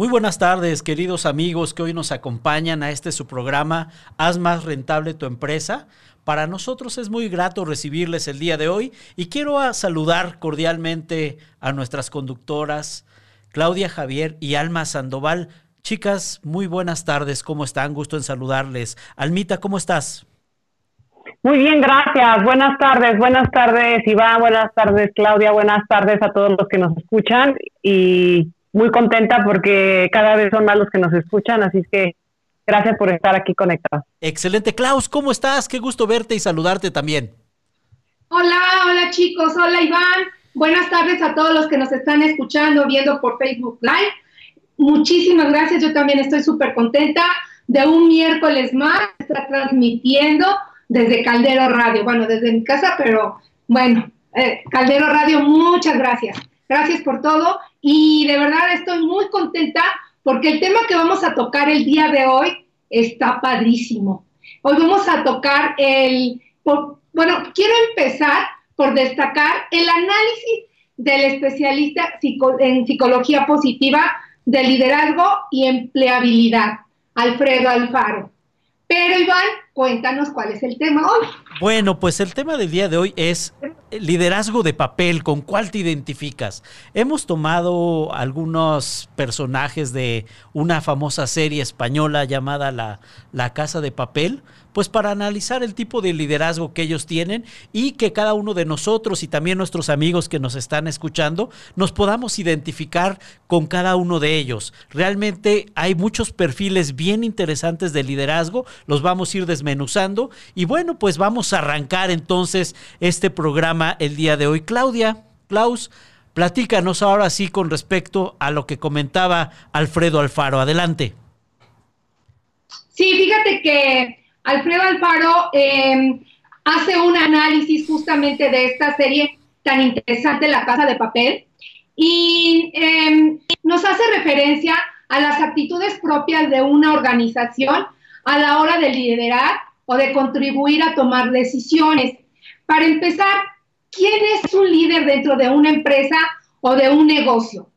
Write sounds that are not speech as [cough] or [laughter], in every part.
Muy buenas tardes, queridos amigos que hoy nos acompañan a este su programa Haz más rentable tu empresa. Para nosotros es muy grato recibirles el día de hoy y quiero saludar cordialmente a nuestras conductoras Claudia Javier y Alma Sandoval. Chicas, muy buenas tardes, ¿cómo están? Gusto en saludarles. Almita, ¿cómo estás? Muy bien, gracias. Buenas tardes, buenas tardes Iván, buenas tardes Claudia, buenas tardes a todos los que nos escuchan y muy contenta porque cada vez son más los que nos escuchan, así que gracias por estar aquí conectados. Excelente. Klaus, ¿cómo estás? Qué gusto verte y saludarte también. Hola, hola chicos, hola Iván. Buenas tardes a todos los que nos están escuchando, viendo por Facebook Live. Muchísimas gracias, yo también estoy súper contenta de un miércoles más, está transmitiendo desde Caldero Radio, bueno, desde mi casa, pero bueno, eh, Caldero Radio, muchas gracias. Gracias por todo y de verdad estoy muy contenta porque el tema que vamos a tocar el día de hoy está padrísimo. Hoy vamos a tocar el, bueno, quiero empezar por destacar el análisis del especialista en psicología positiva de liderazgo y empleabilidad, Alfredo Alfaro. Pero Iván, cuéntanos cuál es el tema hoy. Bueno, pues el tema del día de hoy es liderazgo de papel, ¿con cuál te identificas? Hemos tomado algunos personajes de una famosa serie española llamada La, La Casa de Papel, pues para analizar el tipo de liderazgo que ellos tienen y que cada uno de nosotros y también nuestros amigos que nos están escuchando nos podamos identificar con cada uno de ellos. Realmente hay muchos perfiles bien interesantes de liderazgo, los vamos a ir desmenuzando y bueno, pues vamos arrancar entonces este programa el día de hoy. Claudia, Klaus, platícanos ahora sí con respecto a lo que comentaba Alfredo Alfaro. Adelante. Sí, fíjate que Alfredo Alfaro em, hace un análisis justamente de esta serie tan interesante, La Casa de Papel, y em, nos hace referencia a las actitudes propias de una organización a la hora de liderar o de contribuir a tomar decisiones. Para empezar, ¿quién es un líder dentro de una empresa o de un negocio?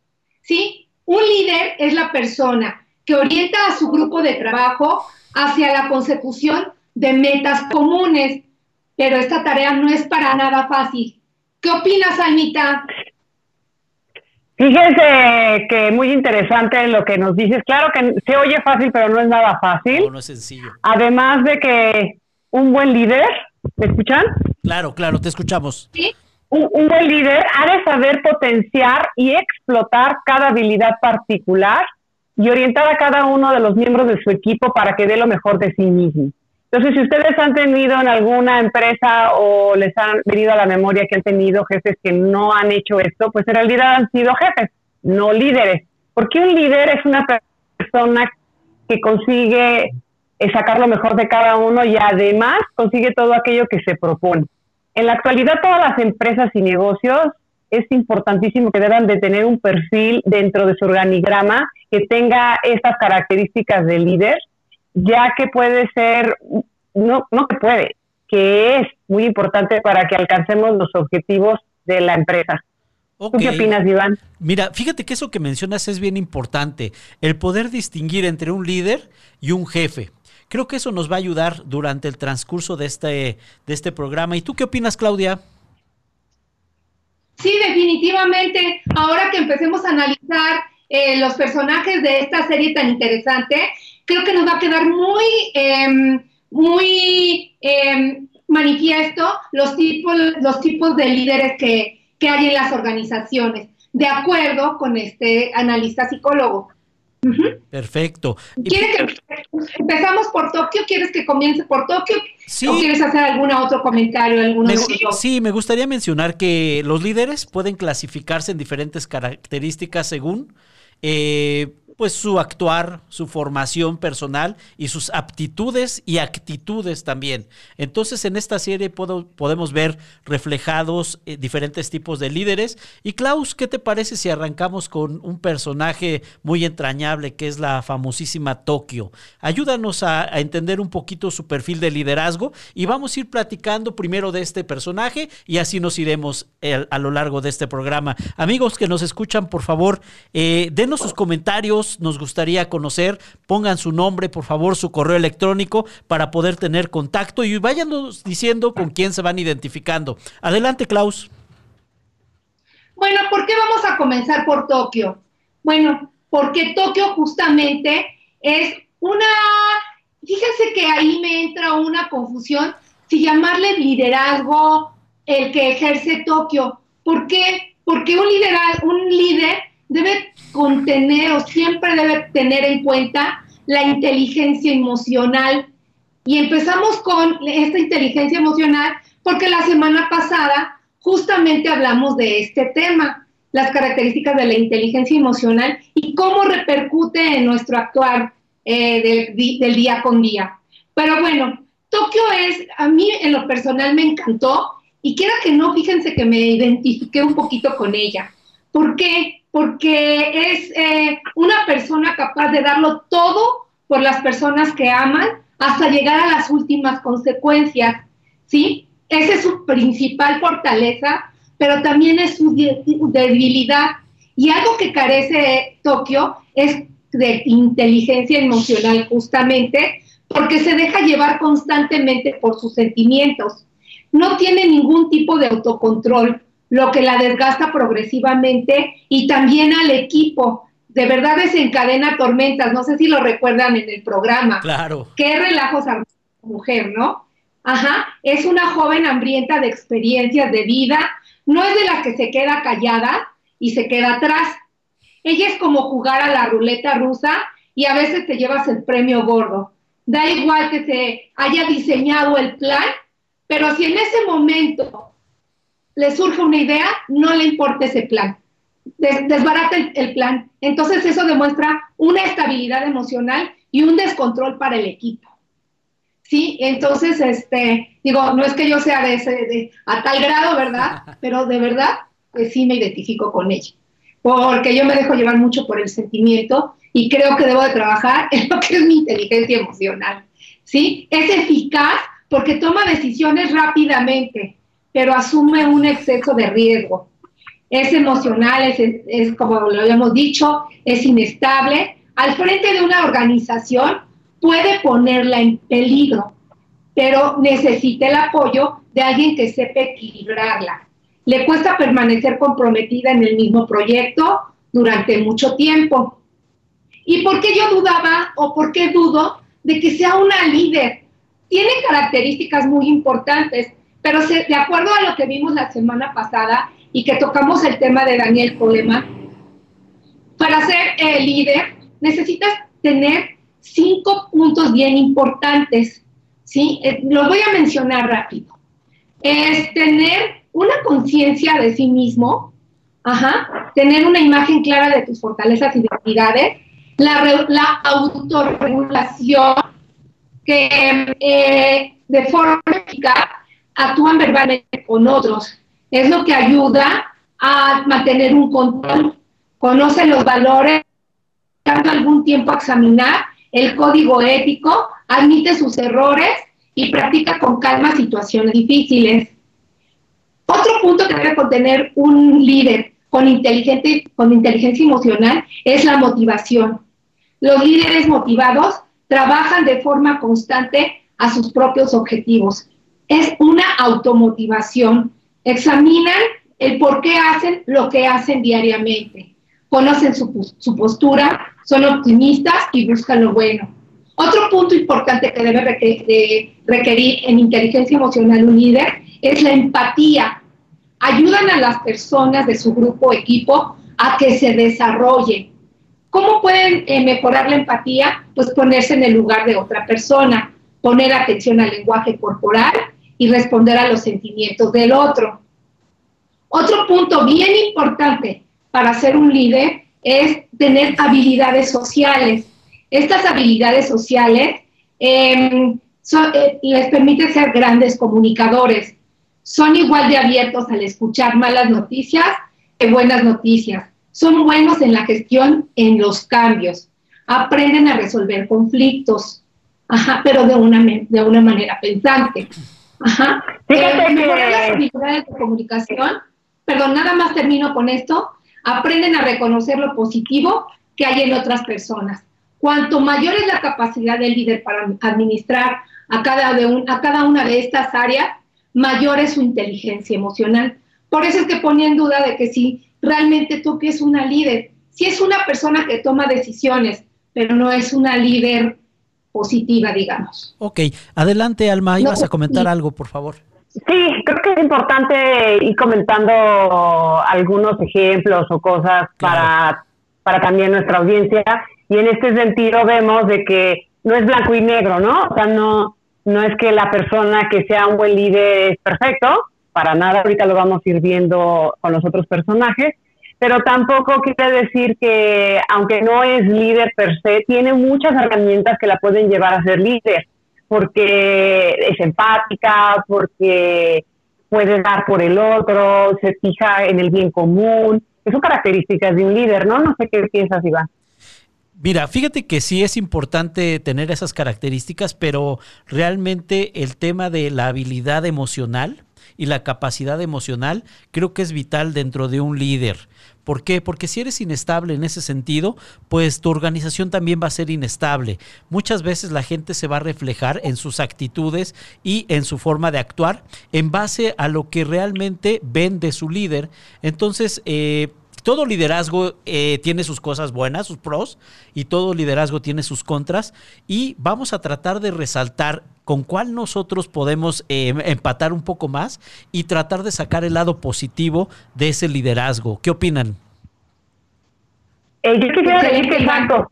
¿Sí? Un líder es la persona que orienta a su grupo de trabajo hacia la consecución de metas comunes. Pero esta tarea no es para nada fácil. ¿Qué opinas, Anita? Fíjense que muy interesante lo que nos dices. Claro que se oye fácil, pero no es nada fácil. No, no es sencillo. Además de que un buen líder, ¿me escuchan? Claro, claro, te escuchamos. ¿Sí? Un, un, buen líder ha de saber potenciar y explotar cada habilidad particular y orientar a cada uno de los miembros de su equipo para que dé lo mejor de sí mismo. Entonces, si ustedes han tenido en alguna empresa o les han venido a la memoria que han tenido jefes que no han hecho esto, pues en realidad han sido jefes, no líderes. Porque un líder es una persona que consigue eh, sacar lo mejor de cada uno y además consigue todo aquello que se propone. En la actualidad, todas las empresas y negocios es importantísimo que deban de tener un perfil dentro de su organigrama que tenga estas características de líder, ya que puede ser, no, no que puede, que es muy importante para que alcancemos los objetivos de la empresa. qué opinas, Iván? Mira, fíjate que eso que mencionas es bien importante, el poder distinguir entre un líder y un jefe. Creo que eso nos va a ayudar durante el transcurso de este, de este programa. ¿Y tú qué opinas, Claudia? Sí, definitivamente. Ahora que empecemos a analizar eh, los personajes de esta serie tan interesante, creo que nos va a quedar muy, eh, muy eh, manifiesto los tipos, los tipos de líderes que, que hay en las organizaciones, de acuerdo con este analista psicólogo. Perfecto. ¿Quieres que empezamos por Tokio? ¿Quieres que comience por Tokio? ¿O quieres hacer algún otro comentario? Me, sí, me gustaría mencionar que los líderes pueden clasificarse en diferentes características según eh, pues su actuar, su formación personal y sus aptitudes y actitudes también. Entonces en esta serie podemos ver reflejados eh, diferentes tipos de líderes. Y Klaus, ¿qué te parece si arrancamos con un personaje muy entrañable que es la famosísima Tokio? Ayúdanos a, entender un poquito su perfil de liderazgo y vamos a ir platicando primero de este personaje y así nos iremos a lo largo de este programa. Amigos que nos escuchan, por favor, eh, denos sus comentarios nos gustaría conocer. Pongan su nombre, por favor, su correo electrónico para poder tener contacto y váyanos diciendo con quién se van identificando. Adelante, Klaus. Bueno, ¿por qué vamos a comenzar por Tokio? Bueno, porque Tokio justamente es una, fíjense que ahí me entra una confusión si llamarle liderazgo el que ejerce Tokio. ¿Por qué? Porque un, liderazgo, un líder debe contener o siempre debe tener en cuenta la inteligencia emocional. Y empezamos con esta inteligencia emocional porque la semana pasada justamente hablamos de este tema, las características de la inteligencia emocional y cómo repercute en nuestro actuar eh, del, día con día. Pero bueno, Tokio es, a mí en lo personal me encantó y quiera que no, fíjense que me identifiqué un poquito con ella. ¿Por qué? Porque es eh, una persona capaz de darlo todo por las personas que aman hasta llegar a las últimas consecuencias, ¿sí? Esa es su principal fortaleza, pero también es su debilidad. Y algo que carece Tokio es de inteligencia emocional justamente porque se deja llevar constantemente por sus sentimientos. No tiene ningún tipo de autocontrol, lo que la desgasta progresivamente y también al equipo. De verdad desencadena tormentas, no sé si lo recuerdan en el programa. Claro. Qué relajos a mujer, ¿no? Ajá, es una joven hambrienta de experiencias de vida, no es de las que se queda callada y se queda atrás. Ella es como jugar a la ruleta rusa y a veces te llevas el premio gordo. Da igual que se haya diseñado el plan, pero si en ese momento le surge una idea, no le importa ese plan. desbarata el plan. Entonces eso demuestra una estabilidad emocional y un descontrol para el equipo. Sí, entonces, este, digo, no es que yo sea de ese, de, a tal grado, ¿verdad? [laughs] Pero de verdad, pues sí me identifico con ella. Porque yo me dejo llevar mucho por el sentimiento y creo que debo de trabajar [laughs] en lo que es mi inteligencia emocional. ¿Sí? Es eficaz porque toma decisiones rápidamente, pero asume un exceso de riesgo. Es emocional, es, es como lo habíamos dicho, es inestable. Al frente de una organización, puede ponerla en peligro, pero necesita el apoyo de alguien que sepa equilibrarla. Le cuesta permanecer comprometida en el mismo proyecto durante mucho tiempo. ¿Y por qué yo dudaba o por qué dudo de que sea una líder? Tiene características muy importantes, pero de acuerdo a lo que vimos la semana pasada y que tocamos el tema de Daniel Coleman, para ser el líder necesitas tener cinco puntos bien importantes, ¿sí? Eh, los voy a mencionar rápido. Es tener una conciencia de sí mismo, ajá, tener una imagen clara de tus fortalezas y debilidades, la, la autorregulación, que eh, de forma eficaz actúan verbalmente con otros. Es lo que ayuda a mantener un control, conoce los valores, dando algún tiempo a examinar el código ético, admite sus errores y practica con calma situaciones difíciles. Otro punto que debe contener un líder con, con inteligencia emocional es la motivación. Los líderes motivados trabajan de forma constante a sus propios objetivos. Es una automotivación. Examinan el por qué hacen lo que hacen diariamente. Conocen su, postura, son optimistas y buscan lo bueno. Otro punto importante que debe requerir en inteligencia emocional un líder es la empatía. Ayudan a las personas de su grupo o equipo a que se desarrollen. ¿Cómo pueden eh, mejorar la empatía? Pues ponerse en el lugar de otra persona, poner atención al lenguaje corporal y responder a los sentimientos del otro. Otro punto bien importante para ser un líder es tener habilidades sociales. Estas habilidades sociales em, eh, les permiten ser grandes comunicadores. Son igual de abiertos al escuchar malas noticias que buenas noticias. Son buenos en la gestión en los cambios. Aprenden a resolver conflictos, pero de una, de una manera pensante. Ajá. Eh, mejorar las habilidades de comunicación. Perdón, nada más termino con esto aprenden a reconocer lo positivo, que hay en otras personas. Cuanto mayor es la capacidad del líder para administrar a cada, de a cada una de estas áreas, mayor es su inteligencia emocional. Por eso es que ponía en duda de que si realmente tú que es una líder, si es una persona que toma decisiones, pero no es una líder positiva, digamos. Ok, adelante Alma, ibas a comentar algo, por favor. Sí, creo que es importante ir comentando algunos ejemplos o cosas para, para también nuestra audiencia. Y en este sentido vemos de que no es blanco y negro, ¿no? O sea, no, no es que la persona que sea un buen líder es perfecto, para nada, ahorita lo vamos a ir viendo con los otros personajes, pero tampoco quiere decir que, aunque no es líder per se, tiene muchas herramientas que la pueden llevar a ser líder, porque es empática, porque puede dar por el otro, se fija en el bien común, son características de un líder, ¿no? No sé qué piensas, Iván. Mira, fíjate que sí es importante tener esas características, pero realmente el tema de la habilidad emocional y la capacidad emocional creo que es vital dentro de un líder. ¿Por qué? Porque si eres inestable en ese sentido, pues tu organización también va a ser inestable. Muchas veces la gente se va a reflejar en sus actitudes y en su forma de actuar en base a lo que realmente ven de su líder. Entonces, eh, todo liderazgo eh, tiene sus cosas buenas, sus pros, y todo liderazgo tiene sus contras. Y vamos a tratar de resaltar con cuál nosotros podemos eh, empatar un poco más y tratar de sacar el lado positivo de ese liderazgo. ¿Qué opinan? Eh, yo quisiera decir que exacto,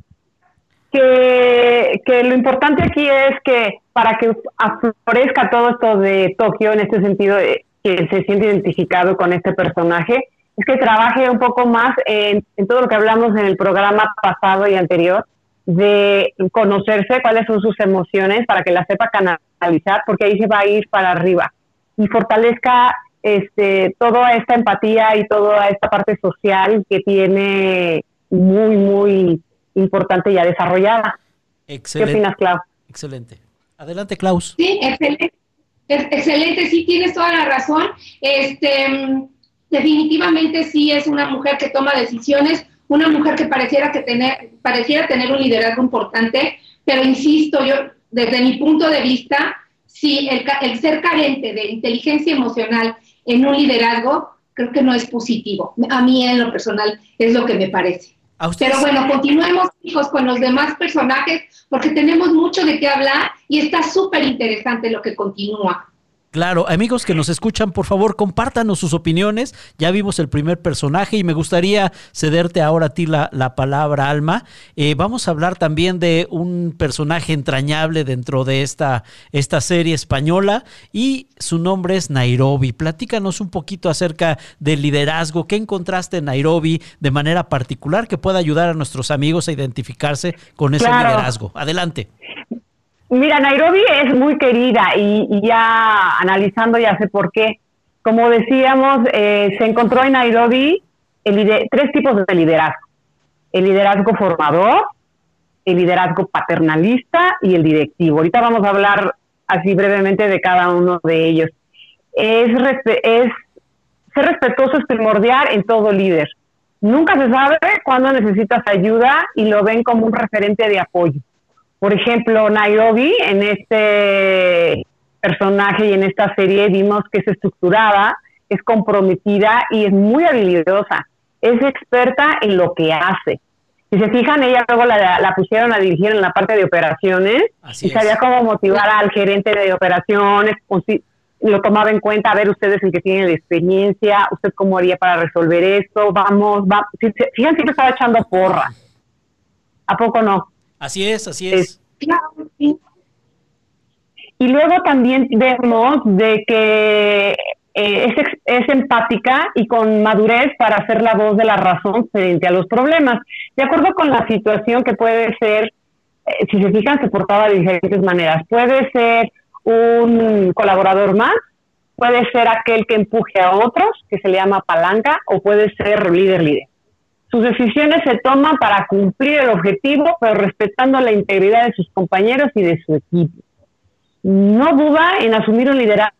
que, que lo importante aquí es que para que aflorezca todo esto de Tokio, en este sentido, que se siente identificado con este personaje, es que trabaje un poco más en, todo lo que hablamos en el programa pasado y anterior, de conocerse cuáles son sus emociones para que las sepa canalizar, porque ahí se va a ir para arriba y fortalezca este, toda esta empatía y toda esta parte social que tiene muy, muy importante ya desarrollada. Excelente. ¿Qué opinas, Klaus? Excelente. Adelante, Klaus. Sí, excelente. Excelente, sí, tienes toda la razón. Este, definitivamente sí es una mujer que toma decisiones, una mujer que pareciera, que tener, pareciera tener un liderazgo importante, pero insisto, yo desde mi punto de vista, sí, el, el ser carente de inteligencia emocional en un liderazgo, creo que no es positivo. A mí en lo personal es lo que me parece. Pero bueno, continuemos, hijos, con los demás personajes, porque tenemos mucho de qué hablar y está súper interesante lo que continúa. Claro, amigos que nos escuchan, por favor, compártanos sus opiniones. Ya vimos el primer personaje y me gustaría cederte ahora a ti la, palabra, Alma. Eh, vamos a hablar también de un personaje entrañable dentro de esta, esta serie española y su nombre es Nairobi. Platícanos un poquito acerca del liderazgo. ¿Qué encontraste en Nairobi de manera particular que pueda ayudar a nuestros amigos a identificarse con ese liderazgo? Adelante. Mira, Nairobi es muy querida y, ya analizando ya sé por qué. Como decíamos, eh, se encontró en Nairobi el tres tipos de liderazgo. El liderazgo formador, el liderazgo paternalista y el directivo. Ahorita vamos a hablar así brevemente de cada uno de ellos. Es, es ser respetuoso es primordial en todo líder. Nunca se sabe cuándo necesitas ayuda y lo ven como un referente de apoyo. Por ejemplo, Nairobi, en este personaje y en esta serie vimos que es estructurada, es comprometida y es muy habilidosa. Es experta en lo que hace. Si se fijan, ella luego la, pusieron a dirigir en la parte de operaciones y sabía cómo motivar al gerente de operaciones, lo tomaba en cuenta, a ver ustedes en que tienen la experiencia, usted cómo haría para resolver esto, vamos, va. Fíjense, siempre estaba echando porra. ¿A poco no? Así es, así es. Y luego también vemos de que eh, es, es, empática y con madurez para hacer la voz de la razón frente a los problemas. De acuerdo con la situación que puede ser, eh, si se fijan, se portaba de diferentes maneras. Puede ser un colaborador más, puede ser aquel que empuje a otros, que se le llama palanca, o puede ser líder líder. Sus decisiones se toman para cumplir el objetivo, pero respetando la integridad de sus compañeros y de su equipo. No duda en asumir un liderazgo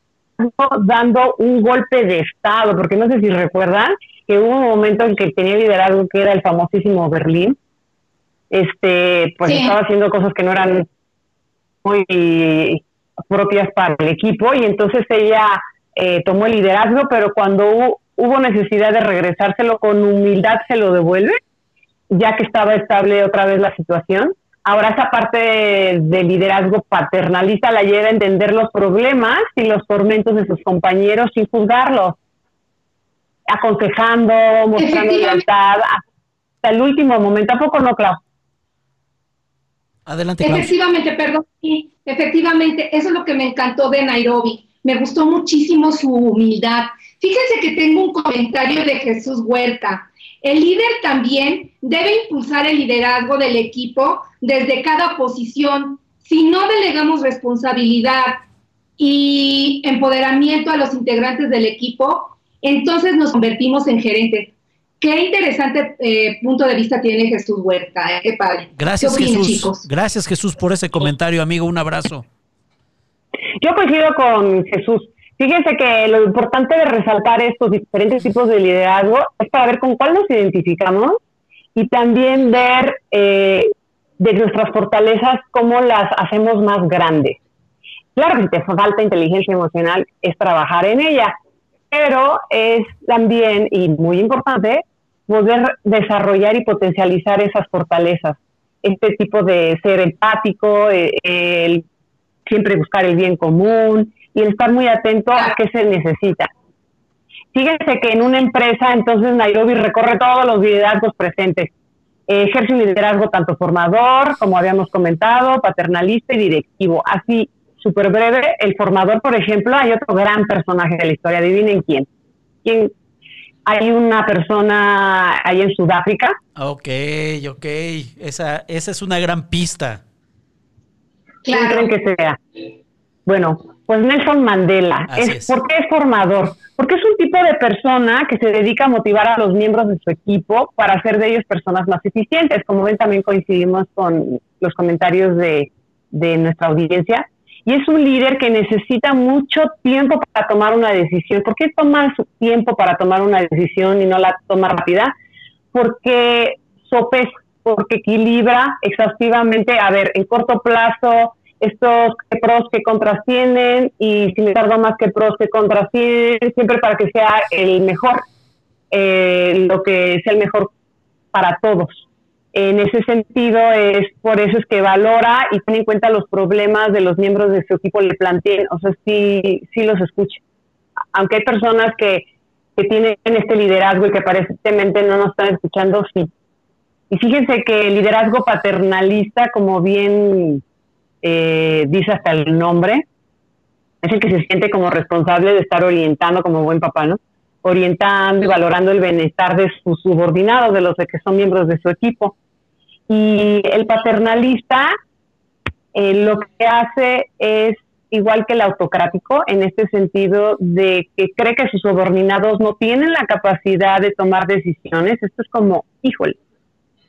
dando un golpe de Estado, porque no sé si recuerdan que hubo un momento en que tenía liderazgo que era el famosísimo Berlín, este, pues estaba haciendo cosas que no eran muy propias para el equipo y entonces ella eh, tomó el liderazgo, pero cuando hubo necesidad de regresárselo con humildad se lo devuelve, ya que estaba estable otra vez la situación. Ahora esa parte de, liderazgo paternalista la lleva a entender los problemas y los tormentos de sus compañeros sin juzgarlos, aconsejando, mostrando lealtad hasta el último momento. ¿A poco no, Clau? Adelante. Efectivamente, perdón. Sí, efectivamente, eso es lo que me encantó de Nairobi. Me gustó muchísimo su humildad. Fíjense que tengo un comentario de Jesús Huerta. El líder también debe impulsar el liderazgo del equipo desde cada posición. Si no delegamos responsabilidad y empoderamiento a los integrantes del equipo, entonces nos convertimos en gerentes. Qué interesante eh, punto de vista tiene Jesús Huerta. Eh, qué padre. Gracias, Jesús. Gracias, Jesús, por ese comentario, amigo. Un abrazo. Yo coincido con Jesús. Fíjense que lo importante de resaltar estos diferentes tipos de liderazgo es para ver con cuál nos identificamos y también ver eh, de nuestras fortalezas cómo las hacemos más grandes. Claro que si te falta inteligencia emocional es trabajar en ella, pero es también, y muy importante, poder desarrollar y potencializar esas fortalezas. Este tipo de ser empático, eh, el siempre buscar el bien común, y el estar muy atento a qué se necesita. Fíjense que en una empresa, entonces Nairobi recorre todos los liderazgos presentes. ejerce un liderazgo tanto formador, como habíamos comentado, paternalista y directivo. Así, súper breve, el formador, por ejemplo, hay otro gran personaje de la historia. Adivinen quién. ¿Quién? Hay una persona ahí en Sudáfrica. Ok, ok. Esa, esa es una gran pista. ¿Quién creen que sea? Bueno, pues Nelson Mandela. Es, ¿Por qué es formador? Porque es un tipo de persona que se dedica a motivar a los miembros de su equipo para hacer de ellos personas más eficientes. Como ven, también coincidimos con los comentarios de, de nuestra audiencia. Y es un líder que necesita mucho tiempo para tomar una decisión. ¿Por qué toma su tiempo para tomar una decisión y no la toma rápida? Porque sopesa, porque equilibra exhaustivamente, a ver, en corto plazo, estos que pros que contras tienen y si me tardo más que pros que contras tienen, siempre para que sea el mejor, eh, lo que sea el mejor para todos. En ese sentido, es por eso es que valora y tiene en cuenta los problemas de los miembros de su equipo, le planteen, o sea, sí, sí los escucha. Aunque hay personas que, que tienen este liderazgo y que aparentemente no nos están escuchando, sí. Y fíjense que el liderazgo paternalista, como bien eh, dice hasta el nombre, es el que se siente como responsable de estar orientando como buen papá, ¿no? Orientando y valorando el bienestar de sus subordinados, de los que son miembros de su equipo. Y el paternalista eh, lo que hace es igual que el autocrático, en este sentido de que cree que sus subordinados no tienen la capacidad de tomar decisiones. Esto es como, híjole,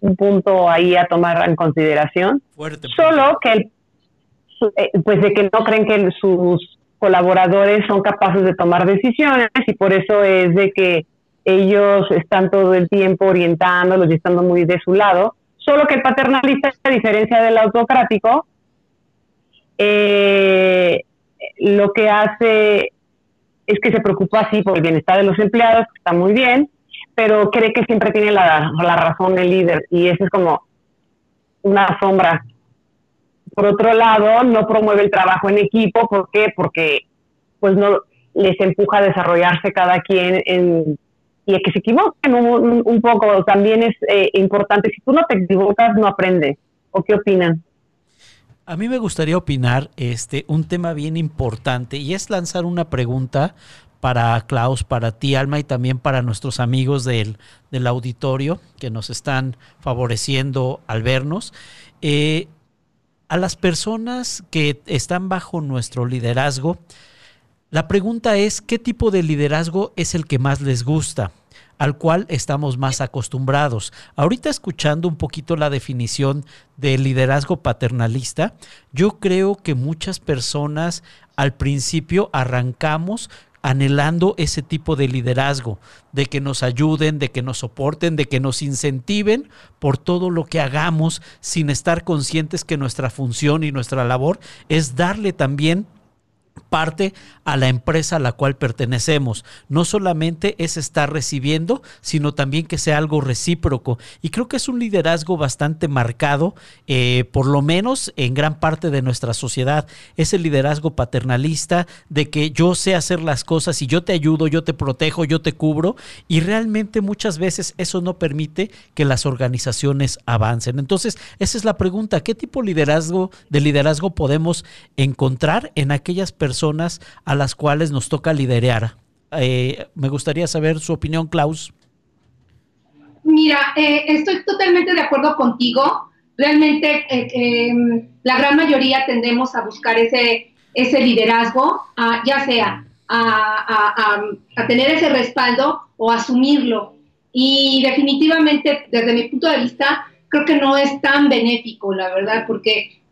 un punto ahí a tomar en consideración. Solo que el pues de que no creen que sus colaboradores son capaces de tomar decisiones y por eso es de que ellos están todo el tiempo orientándolos y estando muy de su lado, solo que el paternalista, a diferencia del autocrático, eh, lo que hace es que se preocupa así por el bienestar de los empleados, que está muy bien, pero cree que siempre tiene la, la razón el líder y eso es como una sombra por otro lado, no promueve el trabajo en equipo. ¿Por qué? Porque pues no les empuja a desarrollarse cada quien en, y a que se equivoquen un, poco. También es eh, importante, si tú no te equivocas, no aprendes. ¿O qué opinan? A mí me gustaría opinar este un tema bien importante y es lanzar una pregunta para Klaus, para ti, Alma, y también para nuestros amigos del, del auditorio que nos están favoreciendo al vernos. Eh, a las personas que están bajo nuestro liderazgo, la pregunta es, ¿qué tipo de liderazgo es el que más les gusta? al cual estamos más acostumbrados. Ahorita escuchando un poquito la definición del liderazgo paternalista, yo creo que muchas personas al principio arrancamos anhelando ese tipo de liderazgo, de que nos ayuden, de que nos soporten, de que nos incentiven por todo lo que hagamos sin estar conscientes que nuestra función y nuestra labor es darle también parte a la empresa a la cual pertenecemos. No solamente es estar recibiendo, sino también que sea algo recíproco. Y creo que es un liderazgo bastante marcado, eh, por lo menos en gran parte de nuestra sociedad. Es el liderazgo paternalista de que yo sé hacer las cosas y yo te ayudo, yo te protejo, yo te cubro. Y realmente muchas veces eso no permite que las organizaciones avancen. Entonces, esa es la pregunta. ¿Qué tipo de liderazgo, de liderazgo podemos encontrar en aquellas personas a las cuales nos toca liderar. Eh, me gustaría saber su opinión, Klaus. Mira, eh, estoy totalmente de acuerdo contigo. Realmente eh, em, la gran mayoría tendemos a buscar ese, ese liderazgo, ya sea a, a, tener ese respaldo o asumirlo. Y definitivamente, desde mi punto de vista, creo que no es tan benéfico, la verdad, porque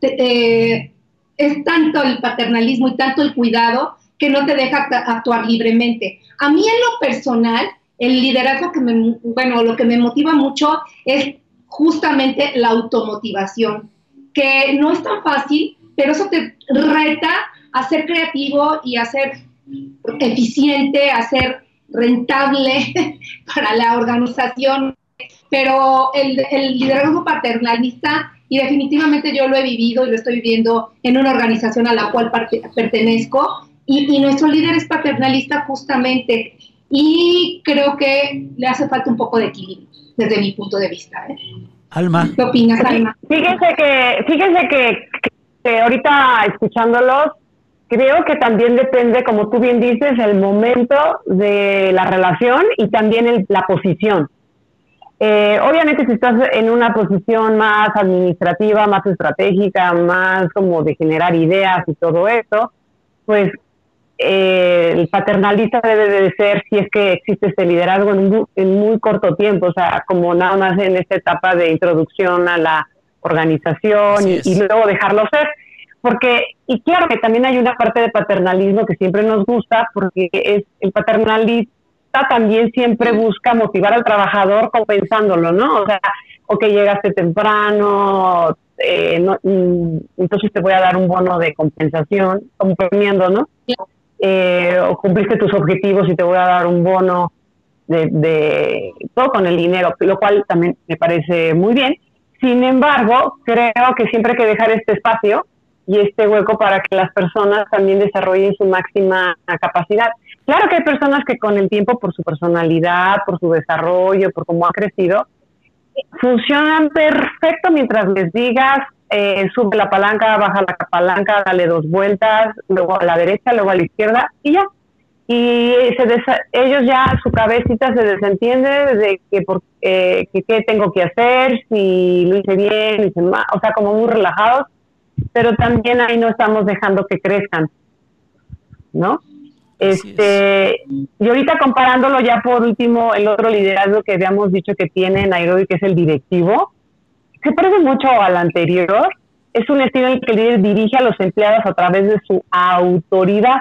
es tanto el paternalismo y tanto el cuidado que no te deja actuar libremente. A mí en lo personal, el liderazgo que me, bueno, lo que me motiva mucho es justamente la automotivación, que no es tan fácil, pero eso te reta a ser creativo y a ser eficiente, a ser rentable [laughs] para la organización. Pero el, el liderazgo paternalista y definitivamente yo lo he vivido y lo estoy viviendo en una organización a la cual pertenezco y, nuestro líder es paternalista justamente y creo que le hace falta un poco de equilibrio desde mi punto de vista. ¿eh? Alma. ¿Qué opinas, Alma? Fíjense que, fíjense que, que ahorita escuchándolos, creo que también depende, como tú bien dices, el momento de la relación y también la posición. Eh, obviamente si estás en una posición más administrativa, más estratégica, más como de generar ideas y todo eso, pues eh, el paternalista debe de ser si es que existe este liderazgo en, muy corto tiempo, o sea, como nada más en esta etapa de introducción a la organización y, y, luego dejarlo ser. Porque, y claro que también hay una parte de paternalismo que siempre nos gusta, porque es el paternalismo también siempre busca motivar al trabajador compensándolo, ¿no? O sea, o que llegaste temprano, eh, mm, entonces te voy a dar un bono de compensación, como premiando, ¿no? Eh, o cumpliste tus objetivos y te voy a dar un bono de, de todo con el dinero, lo cual también me parece muy bien. Sin embargo, creo que siempre hay que dejar este espacio y este hueco para que las personas también desarrollen su máxima capacidad. Claro que hay personas que con el tiempo, por su personalidad, por su desarrollo, por cómo ha crecido, funcionan perfecto mientras les digas, eh, sube la palanca, baja la palanca, dale dos vueltas, luego a la derecha, luego a la izquierda y ya. Y se ellos ya, su cabecita se desentiende de que, por, eh, que qué tengo que hacer, si lo hice bien, o sea, como muy relajados, pero también ahí no estamos dejando que crezcan, ¿no? Este, y ahorita comparándolo ya por último, el otro liderazgo que habíamos dicho que tiene Nairobi, que es el directivo, se parece mucho al anterior. Es un estilo en el que el líder dirige a los empleados a través de su autoridad.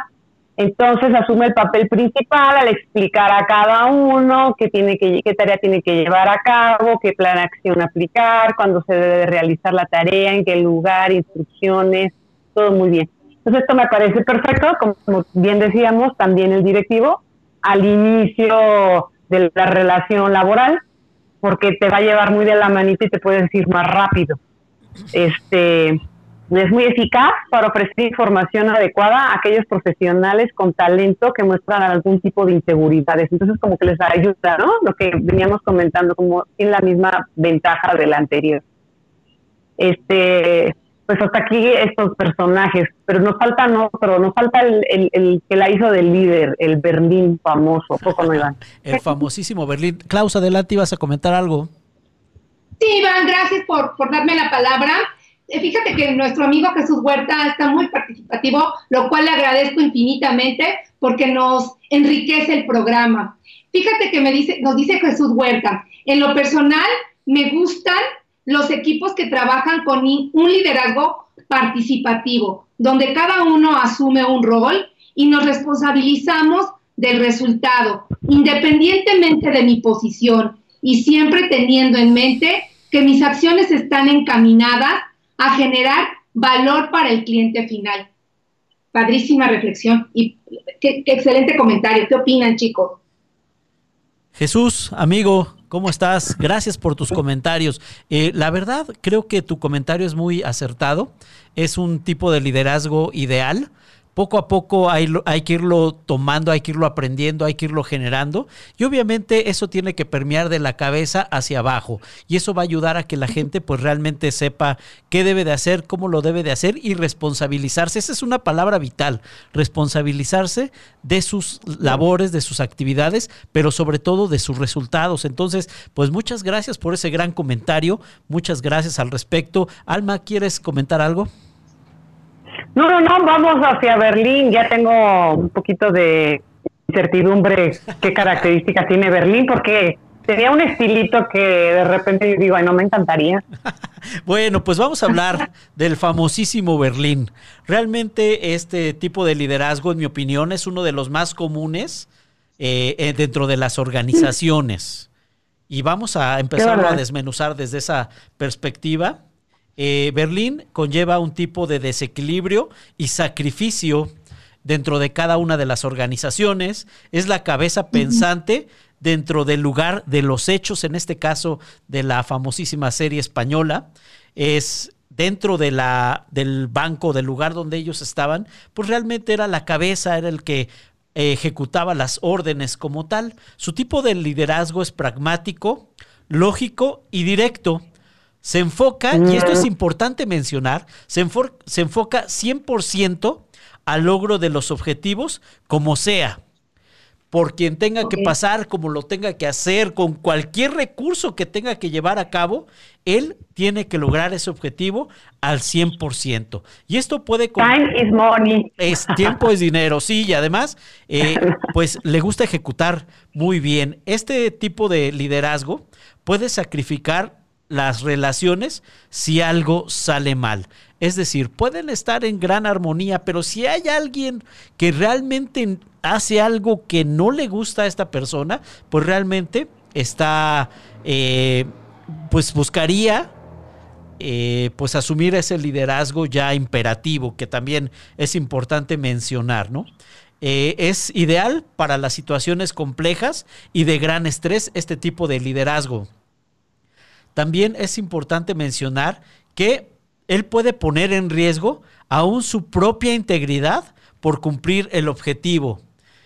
Entonces asume el papel principal al explicar a cada uno qué, tiene que, qué tarea tiene que llevar a cabo, qué plan de acción aplicar, cuándo se debe realizar la tarea, en qué lugar, instrucciones, todo muy bien. Entonces esto me parece perfecto, como, bien decíamos, también el directivo, al inicio de la relación laboral, porque te va a llevar muy de la manita y te puedes ir más rápido. Este es muy eficaz para ofrecer información adecuada a aquellos profesionales con talento que muestran algún tipo de inseguridades. Entonces, como que les ayuda, ¿no? Lo que veníamos comentando, como en la misma ventaja del anterior. Este, pues hasta aquí estos personajes, pero nos falta otro, nos falta el, el, que la hizo del líder, el Berlín famoso, poco no Iván. el famosísimo Berlín. Klaus, adelante, ibas a comentar algo. Sí, Iván, gracias por, por darme la palabra. Eh, fíjate que nuestro amigo Jesús Huerta está muy participativo, lo cual le agradezco infinitamente porque nos enriquece el programa. Fíjate que me dice, nos dice Jesús Huerta, en lo personal me gustan los equipos que trabajan con un liderazgo participativo, donde cada uno asume un rol y nos responsabilizamos del resultado, independientemente de mi posición y siempre teniendo en mente que mis acciones están encaminadas a generar valor para el cliente final. Padrísima reflexión y qué, excelente comentario. ¿Qué opinan, chicos? Jesús, amigo, ¿cómo estás? Gracias por tus comentarios. Eh, la verdad, creo que tu comentario es muy acertado. Es un tipo de liderazgo ideal poco a poco hay, hay, que irlo tomando, hay que irlo aprendiendo, hay que irlo generando. Y obviamente eso tiene que permear de la cabeza hacia abajo. Y eso va a ayudar a que la gente pues realmente sepa qué debe de hacer, cómo lo debe de hacer y responsabilizarse. Esa es una palabra vital, responsabilizarse de sus labores, de sus actividades, pero sobre todo de sus resultados. Entonces, pues muchas gracias por ese gran comentario. Muchas gracias al respecto. Alma, ¿quieres comentar algo? No, no, no, vamos hacia Berlín. Ya tengo un poquito de incertidumbre qué características tiene Berlín, porque tenía un estilito que de repente yo digo, ay, no me encantaría. [laughs] bueno, pues vamos a hablar del famosísimo Berlín. Realmente este tipo de liderazgo, en mi opinión, es uno de los más comunes eh, eh, dentro de las organizaciones. Y vamos a empezar a desmenuzar desde esa perspectiva. Eh, Berlín conlleva un tipo de desequilibrio y sacrificio dentro de cada una de las organizaciones. Es la cabeza pensante dentro del lugar de los hechos, en este caso de la famosísima serie española. Es dentro de la, del banco, del lugar donde ellos estaban, pues realmente era la cabeza, era el que ejecutaba las órdenes como tal. Su tipo de liderazgo es pragmático, lógico y directo. Se enfoca, y esto es mm. importante mencionar, se, se enfoca 100% al logro de los objetivos como sea. Por quien tenga que pasar, como lo tenga que hacer, con cualquier recurso que tenga que llevar a cabo, él tiene que lograr ese objetivo al 100%. Y esto puede... Time is money. Es, tiempo es dinero, sí, y además, eh, [laughs] pues le gusta ejecutar muy bien. Este tipo de liderazgo puede sacrificar las relaciones si algo sale mal. Es decir, pueden estar en gran armonía, pero si hay alguien que realmente hace algo que no le gusta a esta persona, pues realmente está, eh, pues buscaría eh, pues asumir ese liderazgo ya imperativo, que también es importante mencionar, ¿no? Eh, es ideal para las situaciones complejas y de gran estrés este tipo de liderazgo. También es importante mencionar que él puede poner en riesgo aún su propia integridad por cumplir el objetivo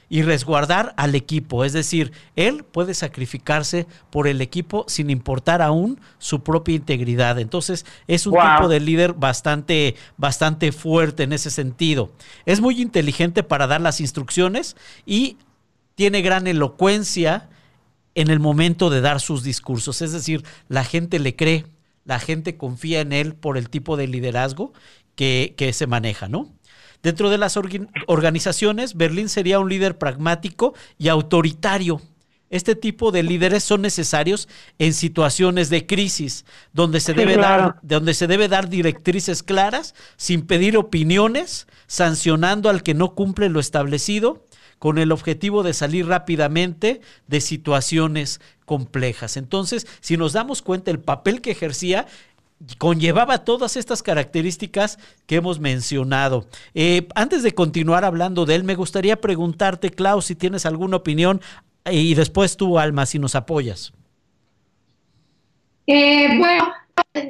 y resguardar al equipo. Es decir, él puede sacrificarse por el equipo sin importar aún su propia integridad. Entonces, es un tipo de líder bastante, bastante fuerte en ese sentido. Es muy inteligente para dar las instrucciones y tiene gran elocuencia en el momento de dar sus discursos. Es decir, la gente le cree, la gente confía en él por el tipo de liderazgo que, se maneja, ¿no? Dentro de las organizaciones, Berlín sería un líder pragmático y autoritario. Este tipo de líderes son necesarios en situaciones de crisis, donde se, debe dar, donde se debe dar directrices claras, sin pedir opiniones, sancionando al que no cumple lo establecido con el objetivo de salir rápidamente de situaciones complejas. Entonces, si nos damos cuenta, el papel que ejercía conllevaba todas estas características que hemos mencionado. Eh, antes de continuar hablando de él, me gustaría preguntarte, Klaus, si tienes alguna opinión y después tú, Alma, si nos apoyas. Eh, bueno,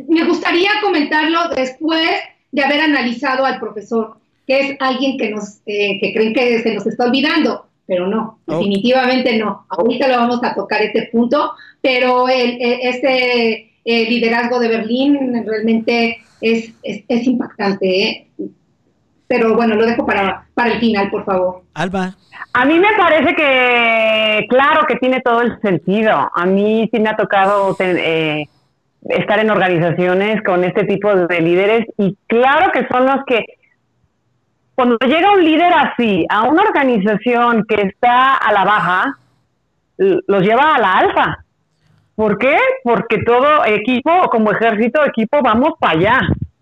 me gustaría comentarlo después de haber analizado al profesor que es alguien que nos eh, que creen que se nos está olvidando, pero no, definitivamente no. Ahorita lo vamos a tocar este punto, pero el, este liderazgo de Berlín realmente es, es, impactante. ¿eh? Pero bueno, lo dejo para, para el final, por favor. Alba. A mí me parece que, claro que tiene todo el sentido. A mí sí me ha tocado eh, estar en organizaciones con este tipo de líderes y claro que son los que cuando llega un líder así a una organización que está a la baja, los lleva a la alfa. ¿Por qué? Porque todo equipo, como ejército, equipo, vamos para allá.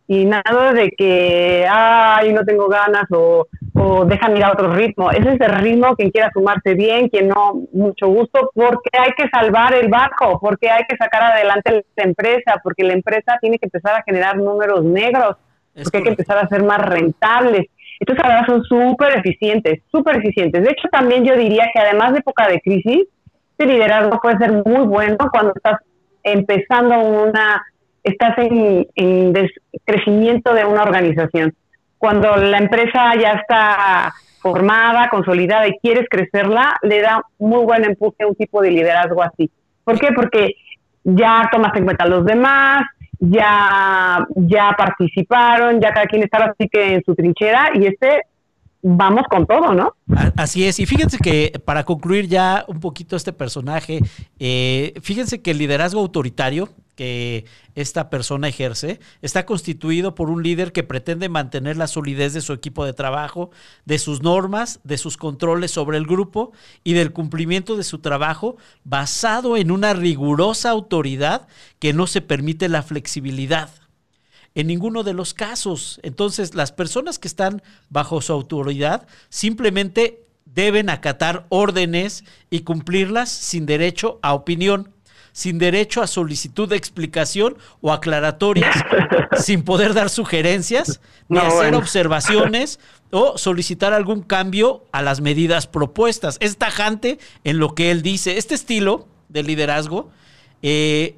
Y nada de que, ay, no tengo ganas o, o dejan ir a otro ritmo. Ese es el ritmo, quien quiera sumarse bien, quien no, mucho gusto, porque hay que salvar el barco, porque hay que sacar adelante la empresa, porque la empresa tiene que empezar a generar números negros, porque hay que empezar a ser más rentables. Entonces, ahora son súper eficientes, súper eficientes. De hecho, también yo diría que además de época de crisis, este liderazgo puede ser muy bueno cuando estás empezando una, estás en, en crecimiento de una organización cuando la empresa ya está formada, consolidada y quieres crecerla, le da muy buen empuje a un tipo de liderazgo así. ¿Por qué? Porque ya tomas en cuenta a los demás, ya, ya participaron, ya cada quien está así que en su trinchera y este vamos con todo, ¿no? Así es, y fíjense que para concluir ya un poquito este personaje, eh, fíjense que el liderazgo autoritario que esta persona ejerce está constituido por un líder que pretende mantener la solidez de su equipo de trabajo, de sus normas, de sus controles sobre el grupo y del cumplimiento de su trabajo basado en una rigurosa autoridad que no se permite la flexibilidad en ninguno de los casos. Entonces, las personas que están bajo su autoridad simplemente deben acatar órdenes y cumplirlas sin derecho a opinión, sin derecho a solicitud de explicación o aclaratorias, [laughs] sin poder dar sugerencias, ni hacer observaciones [laughs] o solicitar algún cambio a las medidas propuestas. Es tajante en lo que él dice. Este estilo de liderazgo, eh,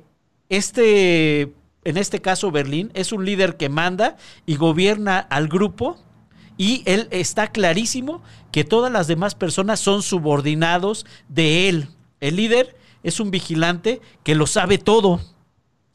este en este caso Berlín, es un líder que manda y gobierna al grupo y él está clarísimo que todas las demás personas son subordinados de él. El líder es un vigilante que lo sabe todo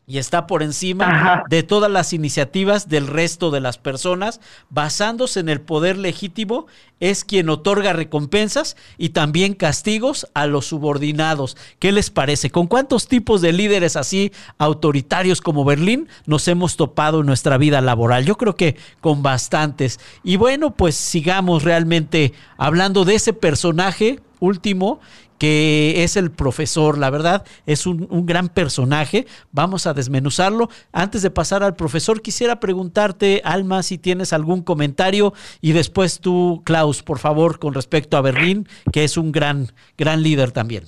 y está por encima de todas las iniciativas del resto de las personas, basándose en el poder legítimo, es quien otorga recompensas y también castigos a los subordinados. ¿Qué les parece? ¿Con cuántos tipos de líderes así autoritarios como Berlín nos hemos topado en nuestra vida laboral? Yo creo que con bastantes. Y bueno, pues sigamos realmente hablando de ese personaje último que es el profesor. La verdad, es un, gran personaje. Vamos a desmenuzarlo. Antes de pasar al profesor, quisiera preguntarte, Alma, si tienes algún comentario y después tú, Klaus, por favor, con respecto a Berlín, que es un gran, gran líder también.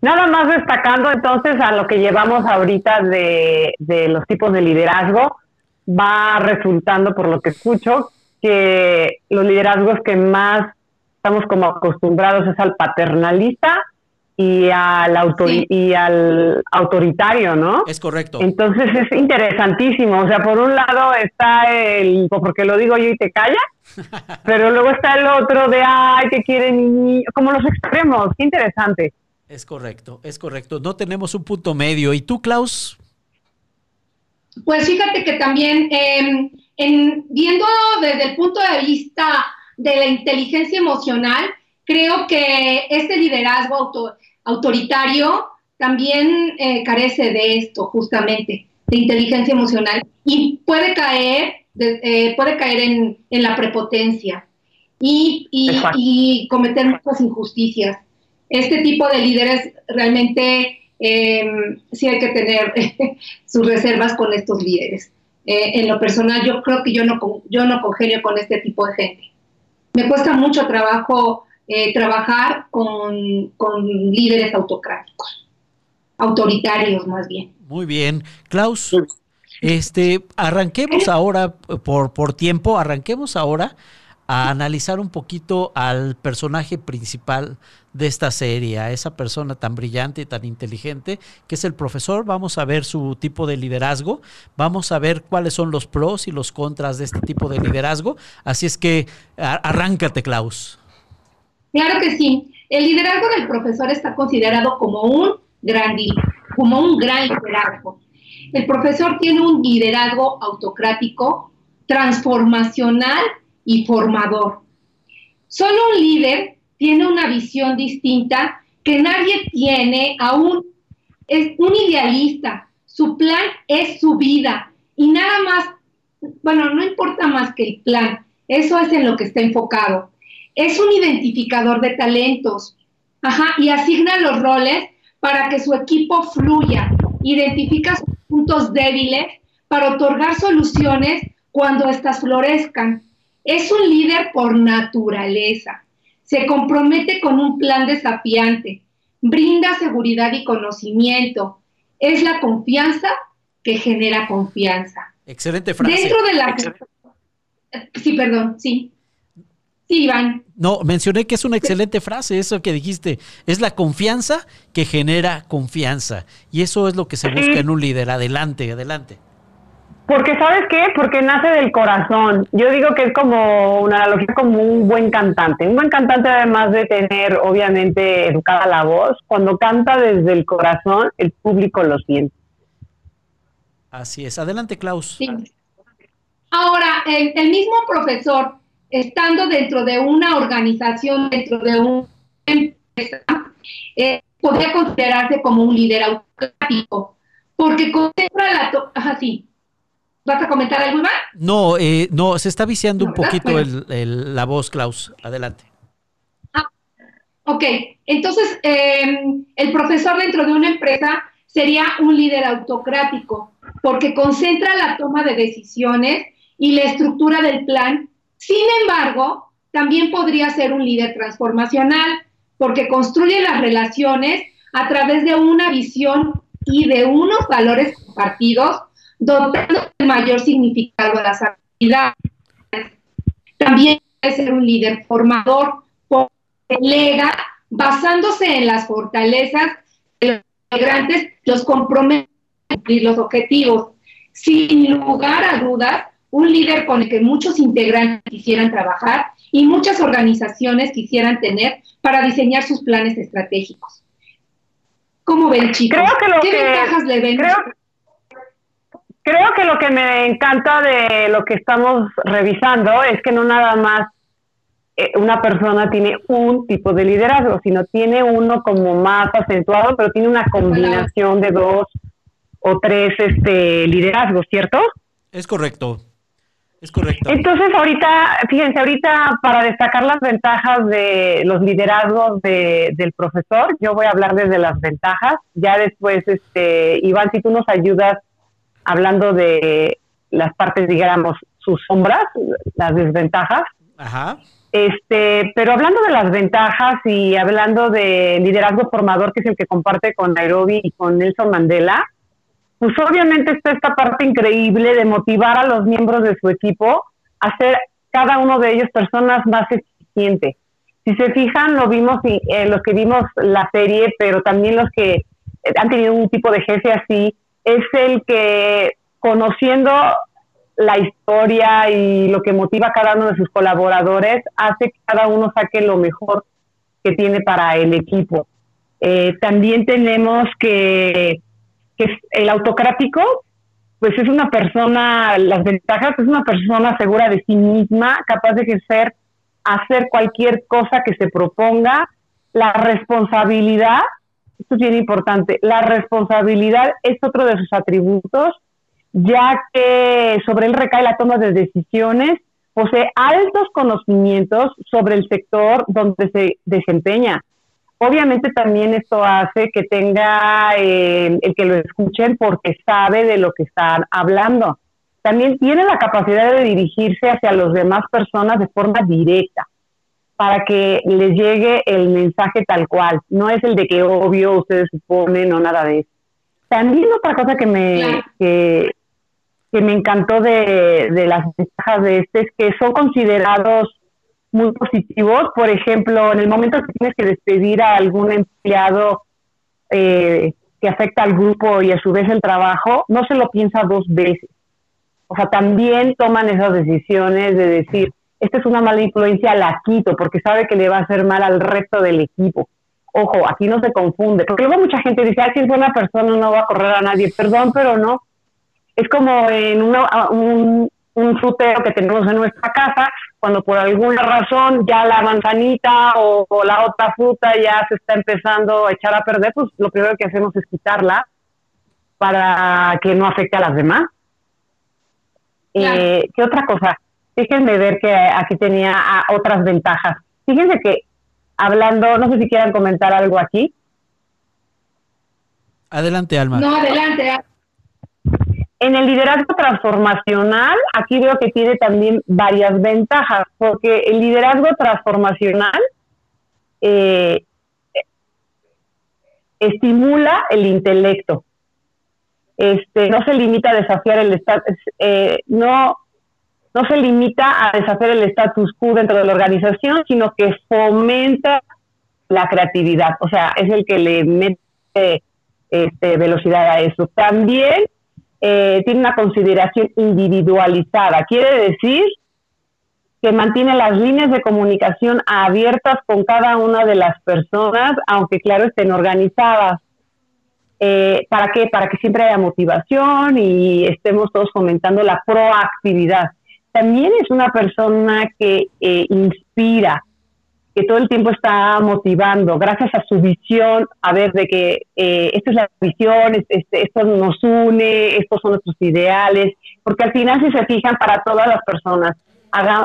Nada más destacando entonces a lo que llevamos ahorita de, de los tipos de liderazgo, va resultando, por lo que escucho, que los liderazgos que más estamos como acostumbrados es al paternalista y al, y al autoritario, ¿no? Es correcto. Entonces es interesantísimo. O sea, por un lado está el, porque lo digo yo y te calla, [laughs] pero luego está el otro de, ay, que quieren, como los extremos. Qué interesante. Es correcto, es correcto. No tenemos un punto medio. ¿Y tú, Klaus? Pues fíjate que también, em, en, viendo desde el punto de vista de la inteligencia emocional, creo que este liderazgo autoritario también eh, carece de esto, justamente, de inteligencia emocional, y puede caer, eh, puede caer en, la prepotencia y, y, cometer muchas injusticias. Este tipo de líderes realmente em, sí hay que tener [laughs] sus reservas con estos líderes. Eh, en lo personal, yo creo que yo no, yo no congenio con este tipo de gente me cuesta mucho trabajo eh, trabajar con, líderes autocráticos, autoritarios más bien. Muy bien. Klaus, este, arranquemos ahora, por, por tiempo, arranquemos ahora a analizar un poquito al personaje principal de esta serie, a esa persona tan brillante y tan inteligente que es el profesor. Vamos a ver su tipo de liderazgo, vamos a ver cuáles son los pros y los contras de este tipo de liderazgo. Así es que arráncate, Klaus. Claro que sí. El liderazgo del profesor está considerado como un gran, como un gran liderazgo. El profesor tiene un liderazgo autocrático, transformacional y formador. Solo un líder tiene una visión distinta que nadie tiene aún. Es un idealista. Su plan es su vida. Y nada más, bueno, no importa más que el plan. Eso es en lo que está enfocado. Es un identificador de talentos. Ajá, y asigna los roles para que su equipo fluya. Identifica sus puntos débiles para otorgar soluciones cuando éstas florezcan Es un líder por naturaleza. Se compromete con un plan desafiante. Brinda seguridad y conocimiento. Es la confianza que genera confianza. Excelente frase. Dentro de la... Sí, perdón, sí. Sí, Iván. No, mencioné que es una excelente frase, eso que dijiste. Es la confianza que genera confianza. Y eso es lo que se busca en un líder. Adelante, adelante. Porque, ¿sabes qué? Porque nace del corazón. Yo digo que es como una analogía como un buen cantante. Un buen cantante, además de tener, obviamente, educada la voz, cuando canta desde el corazón, el público lo siente. Así es. Adelante, Klaus. Ahora, el, mismo profesor, estando dentro de una organización, dentro de una empresa, eh, podría considerarse como un líder autocrático, porque concentra la... Ajá, sí. ¿Vas a comentar algo más? No, eh, no, se está viciando un poquito la voz, Klaus. Adelante. Ah, ok, entonces em, el profesor dentro de una empresa sería un líder autocrático porque concentra la toma de decisiones y la estructura del plan. Sin embargo, también podría ser un líder transformacional porque construye las relaciones a través de una visión y de unos valores compartidos dotando de mayor significado a las actividades. También puede ser un líder formador, delega basándose en las fortalezas de los integrantes, los compromete a cumplir los objetivos. Sin lugar a dudas, un líder con el que muchos integrantes quisieran trabajar y muchas organizaciones quisieran tener para diseñar sus planes estratégicos. ¿Cómo ven, chicos? ¿Qué ventajas le ven? Creo que lo que me encanta de lo que estamos revisando es que no nada más eh, una persona tiene un tipo de liderazgo, sino tiene uno como más acentuado, pero tiene una combinación de dos o tres este, liderazgos, ¿cierto? Es correcto. Es correcto. Entonces, ahorita, fíjense, ahorita para destacar las ventajas de los liderazgos del profesor, yo voy a hablar desde las ventajas. Ya después, este, Iván, si tú nos ayudas hablando de las partes, digamos, sus sombras, las desventajas. Ajá. Este, pero hablando de las ventajas y hablando de liderazgo formador, que es el que comparte con Nairobi y con Nelson Mandela, pues obviamente está esta parte increíble de motivar a los miembros de su equipo a ser cada uno de ellos personas más eficientes. Si se fijan, lo vimos eh, los que vimos la serie, pero también los que han tenido un tipo de jefe así, es el que conociendo la historia y lo que motiva a cada uno de sus colaboradores, hace que cada uno saque lo mejor que tiene para el equipo. Eh, también tenemos que, que el autocrático, pues es una persona, las ventajas, es una persona segura de sí misma, capaz de ejercer, hacer cualquier cosa que se proponga. La responsabilidad esto es bien importante, la responsabilidad es otro de sus atributos, ya que sobre él recae la toma de decisiones, posee altos conocimientos sobre el sector donde se desempeña. Obviamente también esto hace que tenga eh, el que lo escuchen porque sabe de lo que están hablando. También tiene la capacidad de dirigirse hacia las demás personas de forma directa para que les llegue el mensaje tal cual. No es el de que obvio ustedes suponen o nada de eso. También otra cosa que me, que, me encantó de, las ventajas de este es que son considerados muy positivos. Por ejemplo, en el momento que tienes que despedir a algún empleado eh, que afecta al grupo y a su vez el trabajo, no se lo piensa dos veces. O sea, también toman esas decisiones de decir, esta es una mala influencia, la quito porque sabe que le va a hacer mal al resto del equipo. Ojo, aquí no se confunde, porque luego mucha gente dice, ah, si es buena persona no va a correr a nadie, perdón, pero no. Es como en un, un frutero que tenemos en nuestra casa, cuando por alguna razón ya la manzanita o, la otra fruta ya se está empezando a echar a perder, pues lo primero que hacemos es quitarla para que no afecte a las demás. Eh, ¿Qué otra cosa? Déjenme ver que aquí tenía ah, otras ventajas. Fíjense que hablando, no sé si quieran comentar algo aquí. Adelante, Alma. No, adelante. En el liderazgo transformacional, aquí veo que tiene también varias ventajas, porque el liderazgo transformacional eh, estimula el intelecto. Este, no se limita a desafiar el eh, no, no se limita a desafiar el status quo dentro de la organización, sino que fomenta la creatividad. O sea, es el que le mete este, velocidad a eso. También eh, tiene una consideración individualizada. Quiere decir que mantiene las líneas de comunicación abiertas con cada una de las personas, aunque claro estén organizadas. Eh, ¿Para qué? Para que siempre haya motivación y estemos todos fomentando la proactividad. También es una persona que eh, inspira, que todo el tiempo está motivando, gracias a su visión, a ver, de que eh, esta es la visión, este, esto nos une, estos son nuestros ideales, porque al final si se fijan para todas las personas,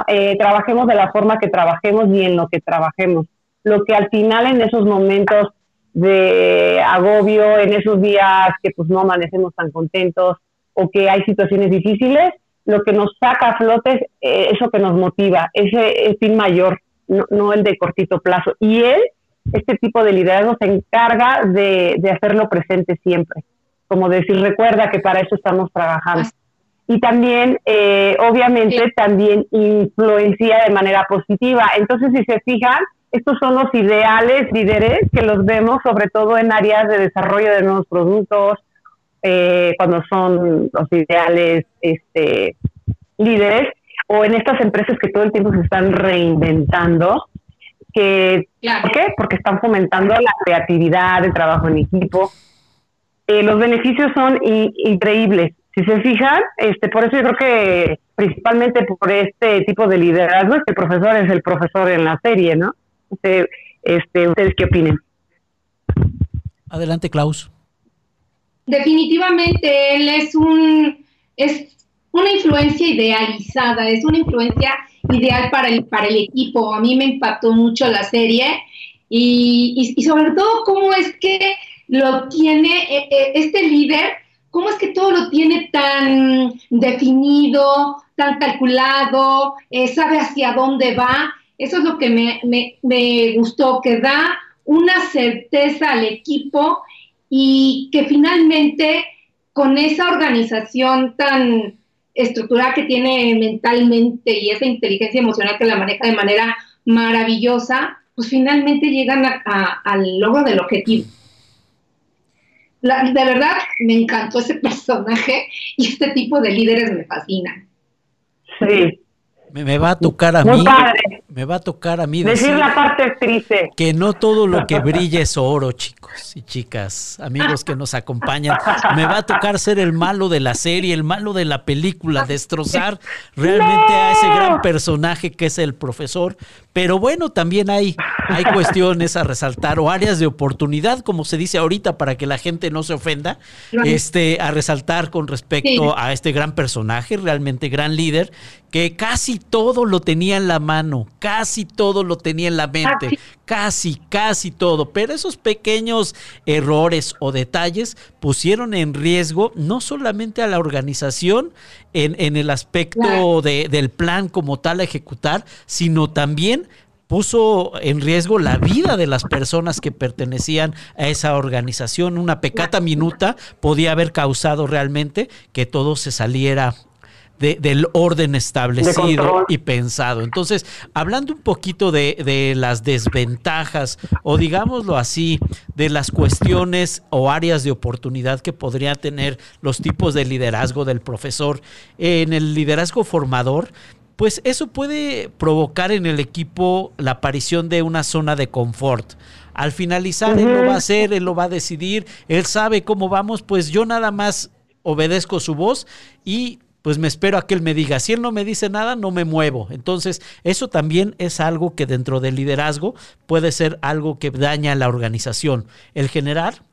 eh, trabajemos de la forma que trabajemos y en lo que trabajemos. Lo que al final en esos momentos de agobio, en esos días que pues no amanecemos tan contentos o que hay situaciones difíciles, lo que nos saca a flote es eh, eso que nos motiva, ese, fin mayor, no, el de cortito plazo. Y él, este tipo de liderazgo, se encarga de, de hacerlo presente siempre. Como decir, recuerda que para eso estamos trabajando y también, eh, obviamente, también influencia de manera positiva. Entonces, si se fijan, estos son los ideales líderes que los vemos sobre todo en áreas de desarrollo de nuevos productos, eh, cuando son los ideales este, líderes, o en estas empresas que todo el tiempo se están reinventando. Que, ¿Por qué? Porque están fomentando la creatividad, el trabajo en equipo. Eh, los beneficios son increíbles si se fijan, este, por eso yo creo que principalmente por este tipo de liderazgo es que el profesor es el profesor en la serie, ¿no? Este, este, ¿Ustedes qué opinen? Adelante, Klaus. Definitivamente él es un es una influencia idealizada, es una influencia ideal para el para el equipo. A mí me impactó mucho la serie y, y sobre todo cómo es que lo tiene eh, eh, este líder ¿Cómo es que todo lo tiene tan definido, tan calculado, eh, sabe hacia dónde va? Eso es lo que me, gustó, que da una certeza al equipo y que finalmente con esa organización tan estructurada que tiene mentalmente y esa inteligencia emocional que la maneja de manera maravillosa, pues finalmente llegan al logro del objetivo de verdad me encantó ese [laughs] personaje y este tipo de líderes me fascinan. Sí. Me, va a tocar a mí. Me va a tocar a mí decir, la parte triste. Que no todo lo que brilla es oro, chicos y chicas, amigos que nos acompañan. Me va a tocar ser el malo de la serie, el malo de la película, destrozar realmente a ese gran personaje que es el profesor. Pero bueno, también hay, hay cuestiones a resaltar o áreas de oportunidad, como se dice ahorita, para que la gente no se ofenda, este, a resaltar con respecto a este gran personaje, realmente gran líder, que casi todo lo tenía en la mano, casi todo lo tenía en la mente, casi, casi todo. Pero esos pequeños errores o detalles pusieron en riesgo no solamente a la organización en, en el aspecto de, del plan como tal a ejecutar, sino también puso en riesgo la vida de las personas que pertenecían a esa organización. Una pecata minuta podía haber causado realmente que todo se saliera del orden establecido y pensado. Entonces, hablando un poquito de, las desventajas o digámoslo así, de las cuestiones o áreas de oportunidad que podría tener los tipos de liderazgo del profesor en el liderazgo formador, pues eso puede provocar en el equipo la aparición de una zona de confort. Al finalizar, él lo va a hacer, él lo va a decidir, él sabe cómo vamos, pues yo nada más obedezco su voz y pues me espero a que él me diga. Si él no me dice nada, no me muevo. Entonces, eso también es algo que dentro del liderazgo puede ser algo que daña a la organización. El generar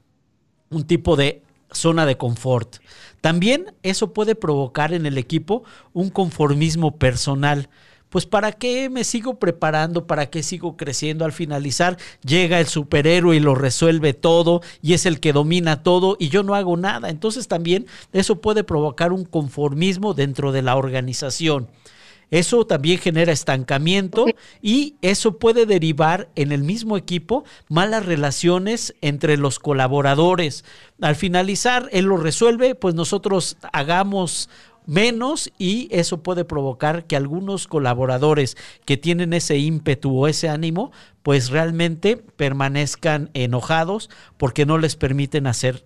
un tipo de zona de confort. También eso puede provocar en el equipo un conformismo personal pues ¿para qué me sigo preparando? ¿Para qué sigo creciendo? Al finalizar llega el superhéroe y lo resuelve todo y es el que domina todo y yo no hago nada. Entonces también eso puede provocar un conformismo dentro de la organización. Eso también genera estancamiento y eso puede derivar en el mismo equipo malas relaciones entre los colaboradores. Al finalizar, él lo resuelve, pues nosotros hagamos menos y eso puede provocar que algunos colaboradores que tienen ese ímpetu o ese ánimo, pues realmente permanezcan enojados porque no les permiten hacer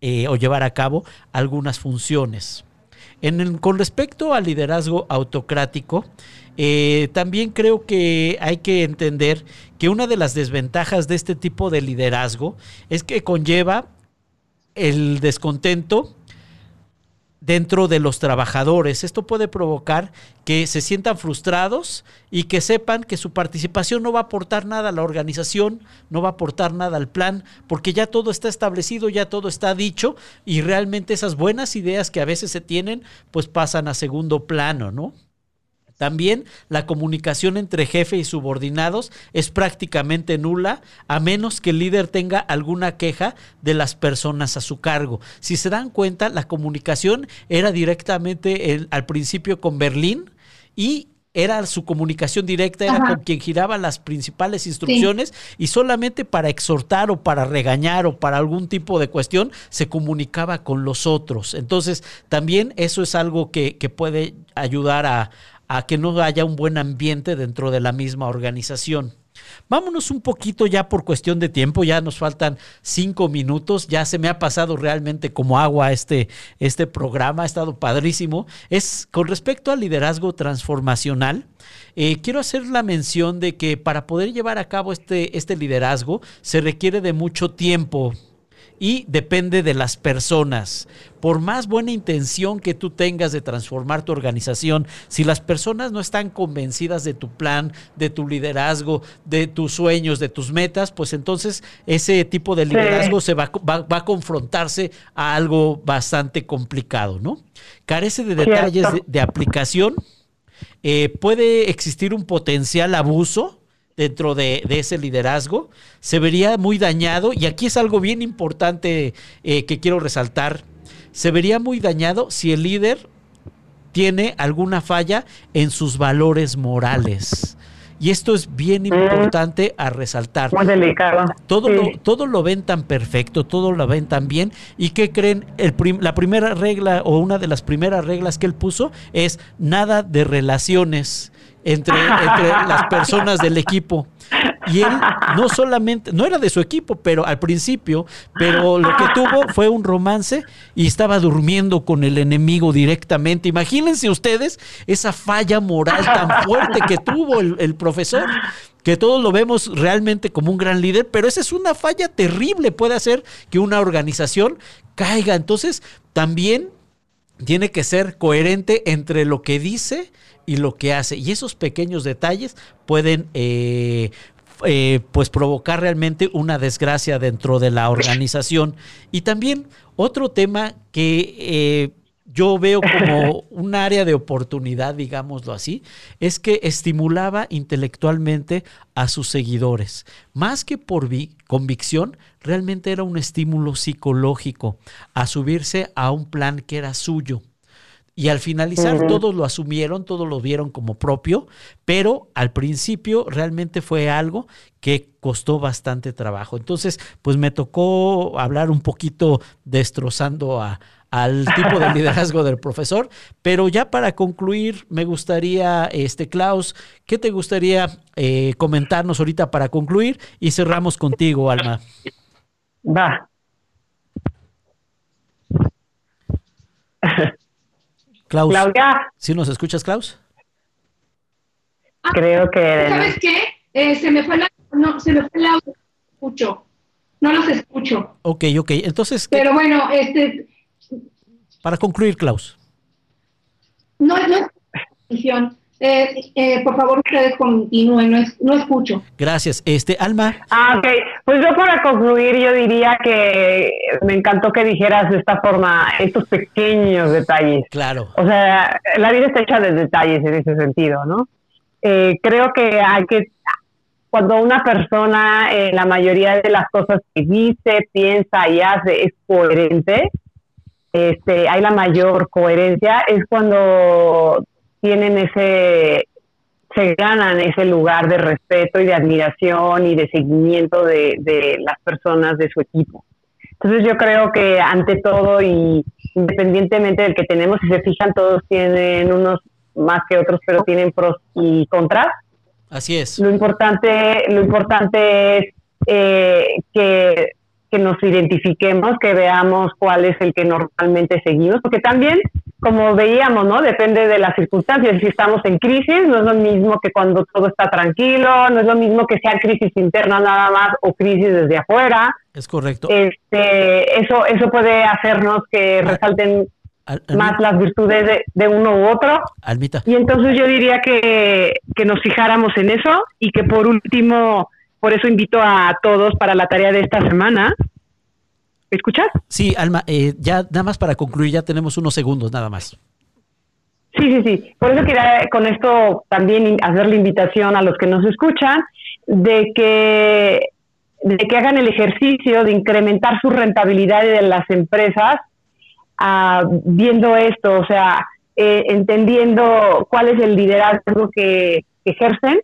eh, o llevar a cabo algunas funciones. Con respecto al liderazgo autocrático, eh, también creo que hay que entender que una de las desventajas de este tipo de liderazgo es que conlleva el descontento dentro de los trabajadores. Esto puede provocar que se sientan frustrados y que sepan que su participación no va a aportar nada a la organización, no va a aportar nada al plan, porque ya todo está establecido, ya todo está dicho y realmente esas buenas ideas que a veces se tienen, pues pasan a segundo plano, ¿no? También la comunicación entre jefe y subordinados es prácticamente nula a menos que el líder tenga alguna queja de las personas a su cargo. Si se dan cuenta, la comunicación era directamente al principio con Berlín y era su comunicación directa, era con quien giraba las principales instrucciones y solamente para exhortar o para regañar o para algún tipo de cuestión se comunicaba con los otros. Entonces, también eso es algo que, que puede ayudar a, a que no haya un buen ambiente dentro de la misma organización. Vámonos un poquito ya por cuestión de tiempo, ya nos faltan cinco minutos, ya se me ha pasado realmente como agua este, este programa, ha estado padrísimo. Es con respecto al liderazgo transformacional, eh, quiero hacer la mención de que para poder llevar a cabo este, este liderazgo se requiere de mucho tiempo, y depende de las personas. Por más buena intención que tú tengas de transformar tu organización, si las personas no están convencidas de tu plan, de tu liderazgo, de tus sueños, de tus metas, pues entonces ese tipo de liderazgo se va, va, a confrontarse a algo bastante complicado, ¿no? Carece de detalles de, aplicación, eh, puede existir un potencial abuso dentro de, ese liderazgo, se vería muy dañado, y aquí es algo bien importante eh, que quiero resaltar, se vería muy dañado si el líder tiene alguna falla en sus valores morales. Y esto es bien mm. importante a resaltar. Muy delicado. Todo, lo, todo lo ven tan perfecto, todo lo ven tan bien. ¿Y qué creen? El la primera regla o una de las primeras reglas que él puso es nada de relaciones entre, las personas del equipo. Y él no solamente, no era de su equipo, pero al principio, pero lo que tuvo fue un romance y estaba durmiendo con el enemigo directamente. Imagínense ustedes esa falla moral tan fuerte que tuvo el, el profesor que todos lo vemos realmente como un gran líder, pero esa es una falla terrible, puede hacer que una organización caiga. Entonces, también tiene que ser coherente entre lo que dice y lo que hace. Y esos pequeños detalles pueden eh, eh, pues provocar realmente una desgracia dentro de la organización. Y también otro tema que eh, yo veo [laughs] como un área de oportunidad, digámoslo así, es que estimulaba intelectualmente a sus seguidores. Más que por convicción, realmente era un estímulo psicológico a subirse a un plan que era suyo. Y al finalizar todos lo asumieron, todos lo vieron como propio, pero al principio realmente fue algo que costó bastante trabajo. Entonces, pues me tocó hablar un poquito destrozando a, al tipo de [laughs] liderazgo del profesor, pero ya para concluir, me gustaría, este Klaus, ¿qué te gustaría eh, comentarnos ahorita para concluir? Y cerramos contigo, Alma. Va. Klaus. Claudia. ¿Sí nos escuchas, Klaus? Creo que. ¿Sabes qué? Eh, se me fue la. No, se me fue el audio. Escucho. No los escucho. Ok, ok. Entonces. Pero bueno, este. Para concluir, Klaus. No, no es eh, eh, por favor, ustedes continúen, no, no, escucho. Gracias. Este, Alma. Ah, ok. Pues yo para concluir, yo diría que me encantó que dijeras de esta forma estos pequeños detalles. Claro. O sea, la vida está hecha de detalles en ese sentido, ¿no? eh, creo que hay que, cuando una persona, eh, la mayoría de las cosas que dice, piensa y hace es coherente, este, hay la mayor coherencia, es cuando tienen ese, se ganan ese lugar de respeto y de admiración y de seguimiento de, de las personas de su equipo. Entonces yo creo que ante todo y independientemente del que tenemos, si se fijan, todos tienen unos más que otros, pero tienen pros y contras. Así es. Lo importante, lo importante es eh, que, que nos identifiquemos, que veamos cuál es el que normalmente seguimos, porque también, como veíamos, ¿no? Depende de las circunstancias. Si estamos en crisis, no es lo mismo que cuando todo está tranquilo, no es lo mismo que sea crisis interna nada más o crisis desde afuera. Es correcto. Este, eso, eso puede hacernos que Ah. resalten Al- más las virtudes de, de uno u otro. Almita, Y entonces yo diría que, que nos fijáramos en eso y que por último, por eso invito a todos para la tarea de esta semana. ¿Me escuchas? sí, Alma, eh, ya nada más para concluir, ya tenemos unos segundos nada más. Sí, sí, sí. Por eso quería con esto también hacer la invitación a los que nos escuchan de que, de que hagan el ejercicio de incrementar su rentabilidad de las empresas ah, viendo esto, o sea, eh, entendiendo cuál es el liderazgo que, que ejercen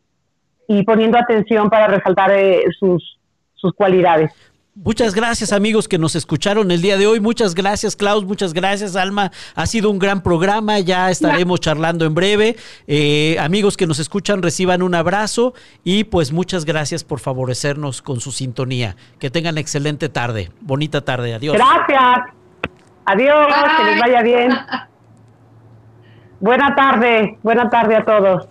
y poniendo atención para resaltar eh, sus, sus cualidades. Muchas gracias amigos que nos escucharon el día de hoy. Muchas gracias Klaus, muchas gracias Alma. Ha sido un gran programa, ya estaremos charlando en breve. Eh, amigos que nos escuchan, reciban un abrazo y pues muchas gracias por favorecernos con su sintonía. Que tengan excelente tarde, bonita tarde, adiós. Gracias. Adiós, que les vaya bien. [laughs] Buena tarde, buena tarde a todos.